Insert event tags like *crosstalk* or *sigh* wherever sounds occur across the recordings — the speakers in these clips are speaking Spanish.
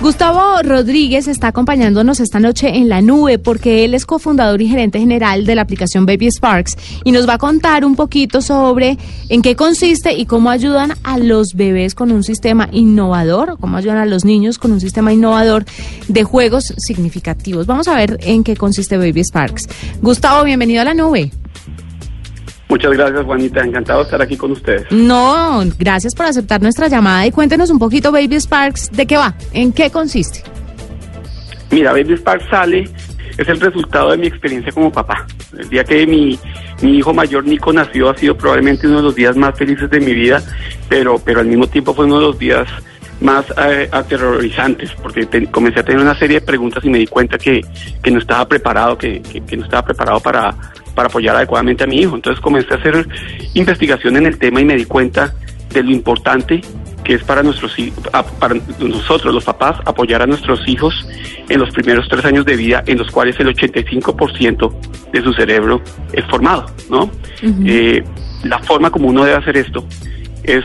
Gustavo Rodríguez está acompañándonos esta noche en la nube porque él es cofundador y gerente general de la aplicación Baby Sparks y nos va a contar un poquito sobre en qué consiste y cómo ayudan a los bebés con un sistema innovador, cómo ayudan a los niños con un sistema innovador de juegos significativos. Vamos a ver en qué consiste Baby Sparks. Gustavo, bienvenido a la nube. Muchas gracias, Juanita. Encantado de estar aquí con ustedes. No, gracias por aceptar nuestra llamada y cuéntenos un poquito, Baby Sparks, ¿de qué va? ¿En qué consiste? Mira, Baby Sparks sale, es el resultado de mi experiencia como papá. El día que mi, mi hijo mayor Nico nació ha sido probablemente uno de los días más felices de mi vida, pero, pero al mismo tiempo fue uno de los días más eh, aterrorizantes, porque comencé a tener una serie de preguntas y me di cuenta que, que no estaba preparado, que, que no estaba preparado para para apoyar adecuadamente a mi hijo. Entonces comencé a hacer investigación en el tema y me di cuenta de lo importante que es para nuestros para nosotros los papás apoyar a nuestros hijos en los primeros tres años de vida en los cuales el 85% de su cerebro es formado, ¿no? Eh, la forma como uno debe hacer esto es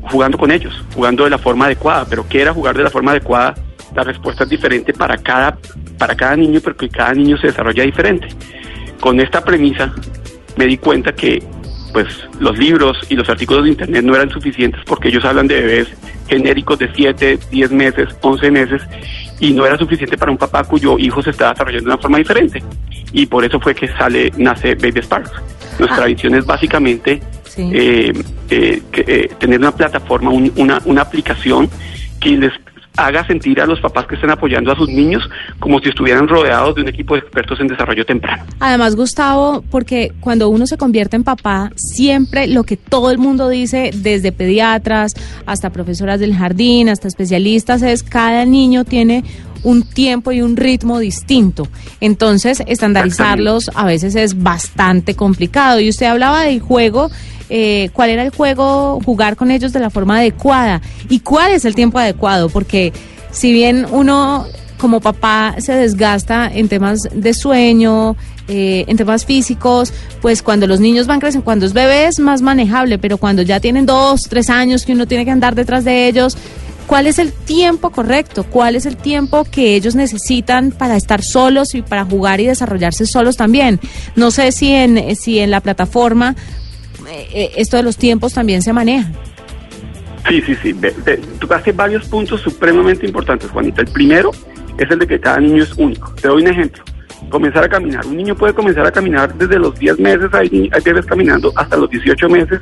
jugando con ellos, jugando de la forma adecuada, pero ¿qué era jugar de la forma adecuada? La respuesta es diferente para cada, para cada niño, porque cada niño se desarrolla diferente con esta premisa me di cuenta que pues los libros y los artículos de internet no eran suficientes porque ellos hablan de bebés genéricos de 7, 10 meses, 11 meses y no era suficiente para un papá cuyo hijo se estaba desarrollando de una forma diferente. Y por eso fue que sale, nace Baby Sparks. Nuestra ah. visión es básicamente eh, eh, eh, tener una plataforma, una, una aplicación que les haga sentir a los papás que estén apoyando a sus niños como si estuvieran rodeados de un equipo de expertos en desarrollo temprano. Además, Gustavo, porque cuando uno se convierte en papá, siempre lo que todo el mundo dice, desde pediatras hasta profesoras del jardín, hasta especialistas, es cada niño tiene un tiempo y un ritmo distinto. Entonces, estandarizarlos a veces es bastante complicado. Y usted hablaba del juego eh, cuál era el juego, jugar con ellos de la forma adecuada y cuál es el tiempo adecuado, porque si bien uno como papá se desgasta en temas de sueño, eh, en temas físicos, pues cuando los niños van creciendo, cuando es bebé es más manejable, pero cuando ya tienen dos, tres años que uno tiene que andar detrás de ellos, ¿cuál es el tiempo correcto? ¿Cuál es el tiempo que ellos necesitan para estar solos y para jugar y desarrollarse solos también? No sé si en, si en la plataforma eh, eh, esto de los tiempos también se maneja. Sí, sí, sí. Tú haces varios puntos supremamente importantes, Juanita. El primero es el de que cada niño es único. Te doy un ejemplo. Comenzar a caminar. Un niño puede comenzar a caminar desde los 10 meses, hay, hay bebés caminando hasta los 18 meses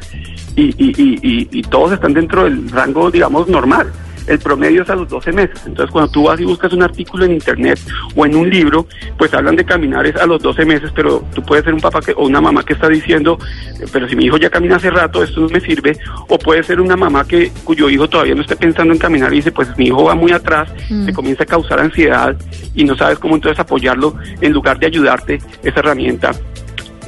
y, y, y todos están dentro del rango, digamos, normal el promedio es a los 12 meses. Entonces, cuando tú vas y buscas un artículo en internet o en un libro, pues hablan de caminar es a los 12 meses, pero tú puedes ser un papá que, o una mamá que está diciendo, pero si mi hijo ya camina hace rato, esto no me sirve, o puede ser una mamá que cuyo hijo todavía no esté pensando en caminar y dice, pues mi hijo va muy atrás, mm. te comienza a causar ansiedad y no sabes cómo entonces apoyarlo en lugar de ayudarte esa herramienta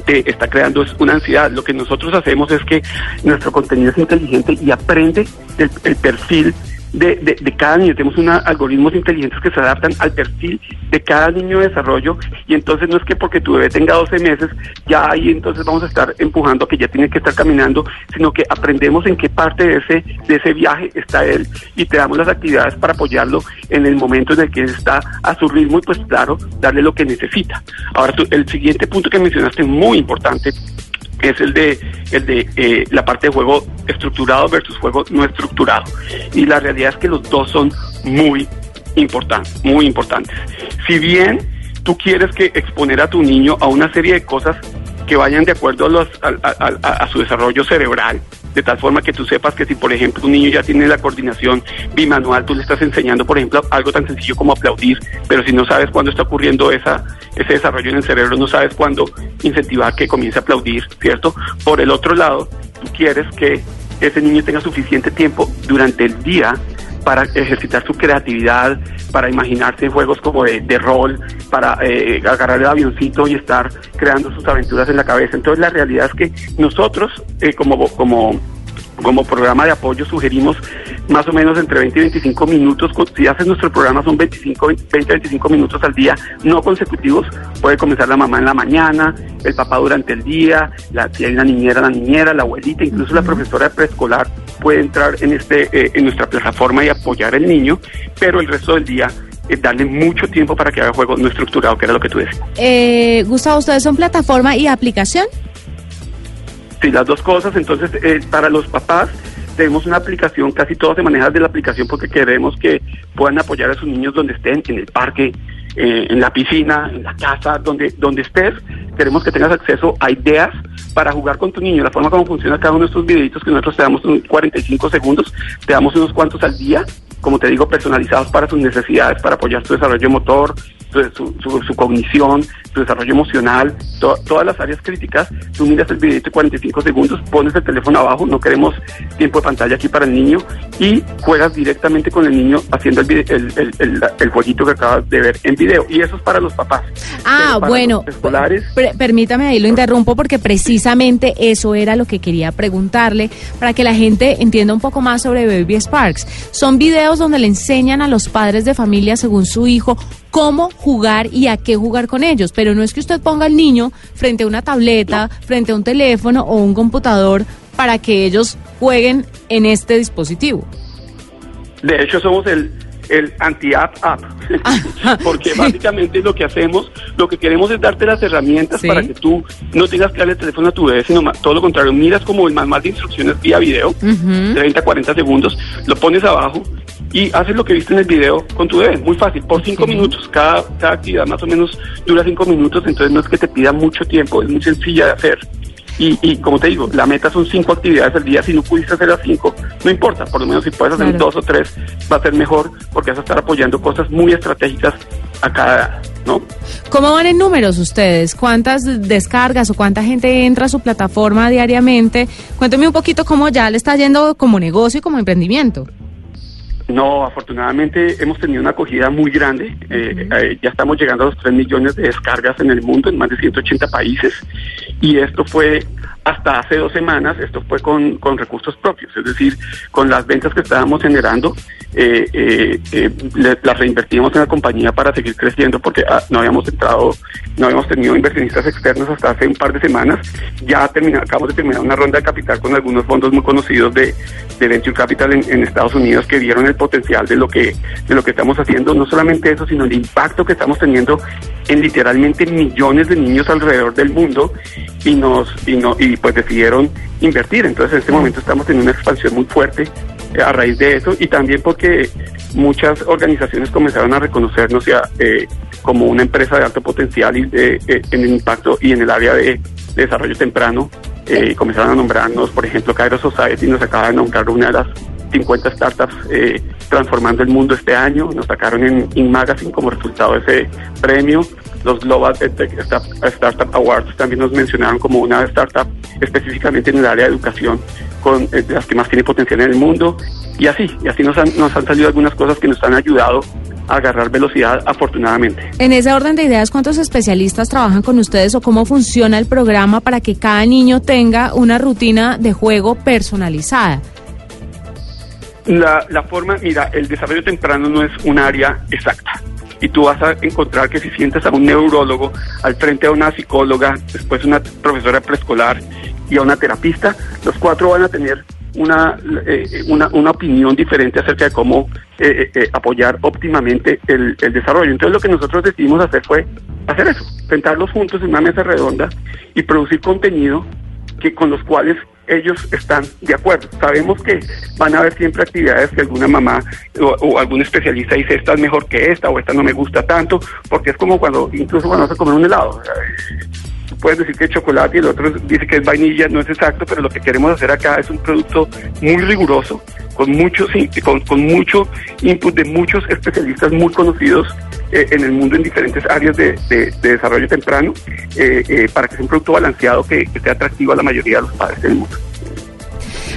te está creando una ansiedad. Lo que nosotros hacemos es que nuestro contenido es inteligente y aprende el perfil de, de, cada niño. Tenemos unos algoritmos inteligentes que se adaptan al perfil de cada niño de desarrollo y entonces no es que porque tu bebé tenga 12 meses, ya ahí entonces vamos a estar empujando a que ya tiene que estar caminando, sino que aprendemos en qué parte de ese, de ese viaje está él y te damos las actividades para apoyarlo en el momento en el que él está a su ritmo y pues claro, darle lo que necesita. Ahora, el siguiente punto que mencionaste muy importante es el de, el de eh, la parte de juego estructurado versus juego no estructurado. Y la realidad es que los dos son muy importantes, muy importantes. Si bien tú quieres que exponer a tu niño a una serie de cosas que vayan de acuerdo a, los, a, su desarrollo cerebral, de tal forma que tú sepas que si, por ejemplo, un niño ya tiene la coordinación bimanual, tú le estás enseñando, por ejemplo, algo tan sencillo como aplaudir, pero si no sabes cuándo está ocurriendo esa, ese desarrollo en el cerebro, no sabes cuándo incentivar que comience a aplaudir, ¿cierto? Por el otro lado, tú quieres que ese niño tenga suficiente tiempo durante el día para ejercitar su creatividad, para imaginarse juegos como de, rol, para eh, agarrar el avioncito y estar creando sus aventuras en la cabeza. Entonces la realidad es que nosotros eh, como, como como programa de apoyo sugerimos más o menos entre 20 y 25 minutos. Si haces nuestro programa son 25, 20 25 minutos al día, no consecutivos. Puede comenzar la mamá en la mañana, el papá durante el día, la, si hay una niñera, la niñera, la abuelita, incluso la profesora de preescolar puede entrar en, este, eh, en nuestra plataforma y apoyar al niño, pero el resto del día eh, darle mucho tiempo para que haga juego no estructurado, que era lo que tú decías. Eh, Gustavo, ¿ustedes son plataforma y aplicación? Sí, las dos cosas. Entonces, eh, para los papás, tenemos una aplicación, casi todo se maneja de la aplicación porque queremos que puedan apoyar a sus niños donde estén, en el parque, eh, en la piscina, en la casa, donde, donde estés. Queremos que tengas acceso a ideas para jugar con tu niño. La forma como funciona cada uno de estos videitos que nosotros te damos 45 segundos, te damos unos cuantos al día, como te digo, personalizados para sus necesidades, para apoyar tu desarrollo motor, su, su, cognición, su desarrollo emocional, todas las áreas críticas. Tú miras el video de 45 segundos, pones el teléfono abajo, no queremos tiempo de pantalla aquí para el niño, y juegas directamente con el niño haciendo el, el, el, el jueguito que acabas de ver en video. Y eso es para los papás. Ah, bueno. permítame ahí lo interrumpo porque precisamente eso era lo que quería preguntarle para que la gente entienda un poco más sobre Baby Sparks. Son videos donde le enseñan a los padres de familia según su hijo cómo jugar y a qué jugar con ellos. Pero no es que usted ponga al niño frente a una tableta, frente a un teléfono o un computador para que ellos jueguen en este dispositivo. De hecho, somos el, el anti-app app. *laughs* Porque básicamente lo que hacemos, lo que queremos es darte las herramientas para que tú no tengas que darle el teléfono a tu bebé, sino todo lo contrario, miras como el manual de instrucciones vía video, de 30 a 40 segundos, lo pones abajo y haces lo que viste en el video con tu bebé. Muy fácil, por cinco minutos. Cada, cada actividad más o menos dura cinco minutos, entonces no es que te pida mucho tiempo, es muy sencilla de hacer. Y, y, como te digo, la meta son cinco actividades al día. Si no pudiste hacer las cinco, no importa. Por lo menos si puedes hacer dos o tres, va a ser mejor porque vas a estar apoyando cosas muy estratégicas a cada ¿no? ¿Cómo van en números ustedes? ¿Cuántas descargas o cuánta gente entra a su plataforma diariamente? Cuénteme un poquito cómo ya le está yendo como negocio y como emprendimiento. No, afortunadamente hemos tenido una acogida muy grande. Eh, eh, ya estamos llegando a los 3 millones de descargas en el mundo, en más de 180 países. Y esto fue hasta hace dos semanas, esto fue con, con recursos propios, es decir, con las ventas que estábamos generando, eh, eh, eh las reinvertimos en la compañía para seguir creciendo porque ah, no habíamos entrado, no habíamos tenido inversionistas externos hasta hace un par de semanas. Ya termina, acabamos de terminar una ronda de capital con algunos fondos muy conocidos de, de Venture Capital en, Estados Unidos que vieron el potencial de lo que de lo que estamos haciendo. No solamente eso, sino el impacto que estamos teniendo en literalmente millones de niños alrededor del mundo y nos y y pues decidieron invertir. Entonces en este momento estamos en una expansión muy fuerte eh, a raíz de eso y también porque muchas organizaciones comenzaron a reconocernos ya, eh, como una empresa de alto potencial y eh, en el impacto y en el área de, desarrollo temprano. comenzaron a nombrarnos, por ejemplo, Cairo Society nos acaba de nombrar una de las 50 startups transformando el mundo este año. Nos sacaron en InMagazine como resultado de ese premio los Global Startup Awards también nos mencionaron como una startup específicamente en el área de educación con eh, las que más tiene potencial en el mundo y así, y así nos han, nos han salido algunas cosas que nos han ayudado a agarrar velocidad afortunadamente. En ese orden de ideas, ¿cuántos especialistas trabajan con ustedes o cómo funciona el programa para que cada niño tenga una rutina de juego personalizada? La, la forma, mira, el desarrollo temprano no es un área exacta y tú vas a encontrar que si sientes a un neurólogo al frente a una psicóloga, después una profesora preescolar y a una terapista, los cuatro van a tener una, eh, una, una, opinión diferente acerca de cómo eh, eh, apoyar óptimamente el, el, desarrollo. Entonces lo que nosotros decidimos hacer fue hacer eso, sentarlos juntos en una mesa redonda y producir contenido que con los cuales ellos están de acuerdo. Sabemos que van a haber siempre actividades que alguna mamá o, algún especialista dice esta es mejor que esta o esta no me gusta tanto, porque es como cuando, incluso cuando vas a comer un helado. puedes decir que es chocolate y el otro dice que es vainilla, no es exacto, pero lo que queremos hacer acá es un producto muy riguroso, con muchos con, con mucho input de muchos especialistas muy conocidos eh, en el mundo en diferentes áreas de, desarrollo temprano eh, eh, para que sea un producto balanceado que, sea atractivo a la mayoría de los padres del mundo.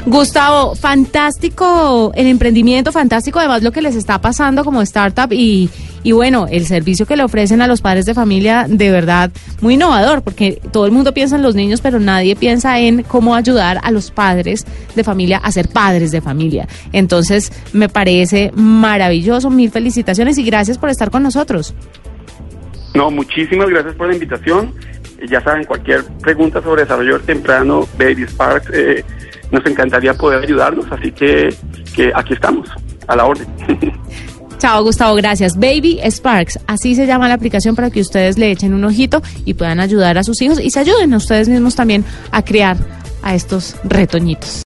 Gustavo, fantástico el emprendimiento, fantástico además lo que les está pasando como startup y, Y bueno, el servicio que le ofrecen a los padres de familia, de verdad, muy innovador, porque todo el mundo piensa en los niños, pero nadie piensa en cómo ayudar a los padres de familia a ser padres de familia. Entonces, me parece maravilloso. Mil felicitaciones y gracias por estar con nosotros. No, muchísimas gracias por la invitación. Ya saben, cualquier pregunta sobre desarrollo temprano, Baby Sparks, eh, nos encantaría poder ayudarlos, así que, que aquí estamos, a la orden. *laughs* Chao, Gustavo, gracias. Baby Sparks, así se llama la aplicación para que ustedes le echen un ojito y puedan ayudar a sus hijos y se ayuden a ustedes mismos también a criar a estos retoñitos.